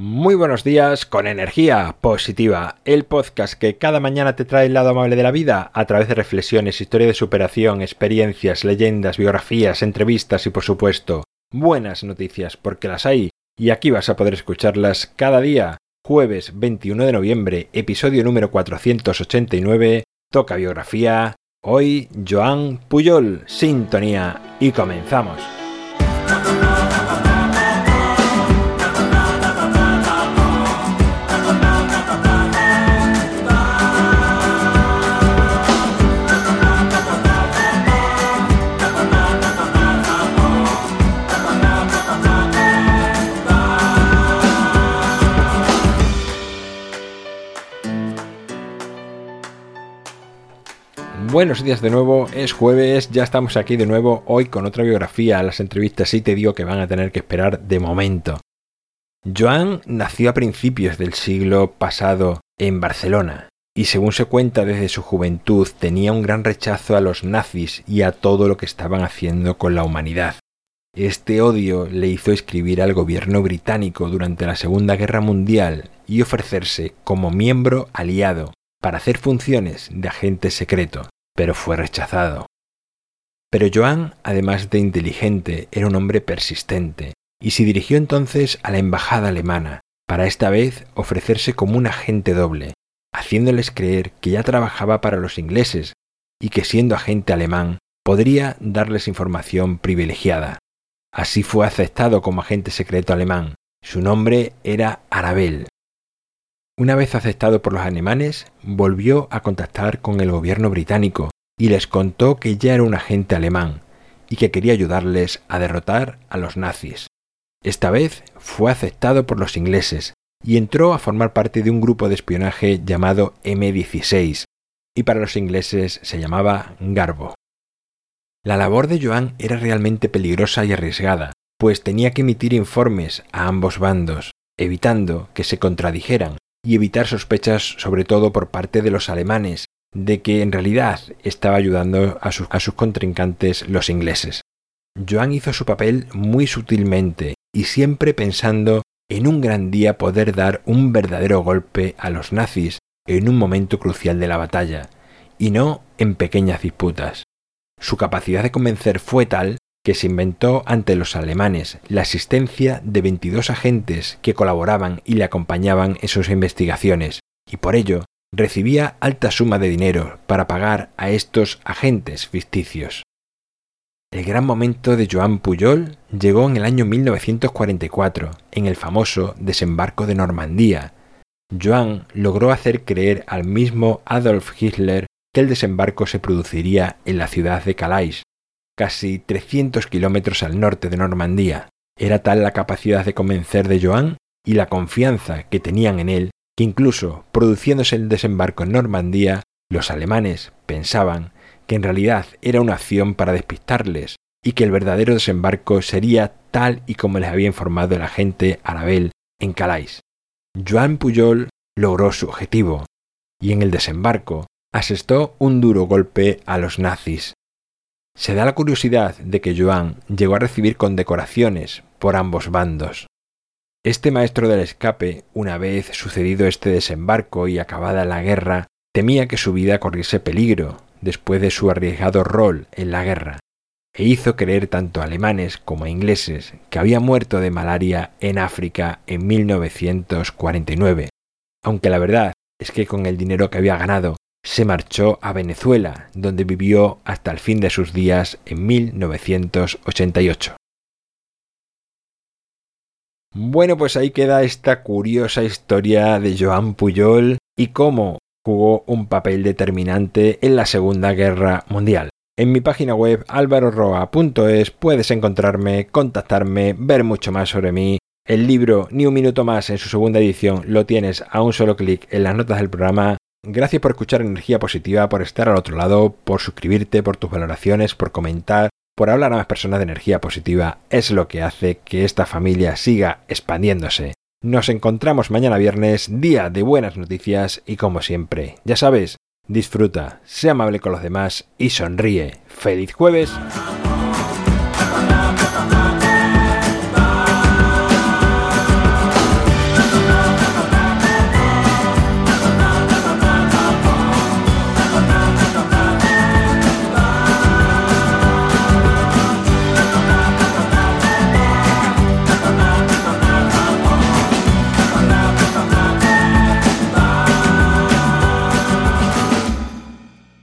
Muy buenos días con energía positiva, el podcast que cada mañana te trae el lado amable de la vida a través de reflexiones, historia de superación, experiencias, leyendas, biografías, entrevistas y por supuesto buenas noticias porque las hay y aquí vas a poder escucharlas cada día. Jueves 21 de noviembre, episodio número 489, toca biografía. Hoy Joan Puyol, sintonía y comenzamos. Buenos días de nuevo, es jueves, ya estamos aquí de nuevo hoy con otra biografía. Las entrevistas sí te digo que van a tener que esperar de momento. Joan nació a principios del siglo pasado en Barcelona y según se cuenta desde su juventud tenía un gran rechazo a los nazis y a todo lo que estaban haciendo con la humanidad. Este odio le hizo escribir al gobierno británico durante la Segunda Guerra Mundial y ofrecerse como miembro aliado para hacer funciones de agente secreto pero fue rechazado. Pero Joan, además de inteligente, era un hombre persistente, y se dirigió entonces a la embajada alemana, para esta vez ofrecerse como un agente doble, haciéndoles creer que ya trabajaba para los ingleses y que siendo agente alemán podría darles información privilegiada. Así fue aceptado como agente secreto alemán. Su nombre era Arabel. Una vez aceptado por los alemanes, volvió a contactar con el gobierno británico y les contó que ya era un agente alemán y que quería ayudarles a derrotar a los nazis. Esta vez fue aceptado por los ingleses y entró a formar parte de un grupo de espionaje llamado M16, y para los ingleses se llamaba Garbo. La labor de Joan era realmente peligrosa y arriesgada, pues tenía que emitir informes a ambos bandos, evitando que se contradijeran y evitar sospechas sobre todo por parte de los alemanes, de que en realidad estaba ayudando a sus, a sus contrincantes los ingleses. Joan hizo su papel muy sutilmente y siempre pensando en un gran día poder dar un verdadero golpe a los nazis en un momento crucial de la batalla, y no en pequeñas disputas. Su capacidad de convencer fue tal que se inventó ante los alemanes la asistencia de 22 agentes que colaboraban y le acompañaban en sus investigaciones, y por ello recibía alta suma de dinero para pagar a estos agentes ficticios. El gran momento de Joan Pujol llegó en el año 1944, en el famoso desembarco de Normandía. Joan logró hacer creer al mismo Adolf Hitler que el desembarco se produciría en la ciudad de Calais, casi 300 kilómetros al norte de Normandía. Era tal la capacidad de convencer de Joan y la confianza que tenían en él que incluso produciéndose el desembarco en Normandía, los alemanes pensaban que en realidad era una acción para despistarles y que el verdadero desembarco sería tal y como les había informado el agente Arabel en Calais. Joan Pujol logró su objetivo y en el desembarco asestó un duro golpe a los nazis, se da la curiosidad de que Joan llegó a recibir condecoraciones por ambos bandos. Este maestro del escape, una vez sucedido este desembarco y acabada la guerra, temía que su vida corriese peligro después de su arriesgado rol en la guerra, e hizo creer tanto a alemanes como a ingleses que había muerto de malaria en África en 1949, aunque la verdad es que con el dinero que había ganado se marchó a Venezuela, donde vivió hasta el fin de sus días en 1988. Bueno, pues ahí queda esta curiosa historia de Joan Pujol y cómo jugó un papel determinante en la Segunda Guerra Mundial. En mi página web alvaroroa.es puedes encontrarme, contactarme, ver mucho más sobre mí. El libro Ni un minuto más en su segunda edición lo tienes a un solo clic en las notas del programa Gracias por escuchar Energía Positiva, por estar al otro lado, por suscribirte, por tus valoraciones, por comentar, por hablar a más personas de energía positiva. Es lo que hace que esta familia siga expandiéndose. Nos encontramos mañana viernes, día de buenas noticias y como siempre, ya sabes, disfruta, sea amable con los demás y sonríe. ¡Feliz jueves!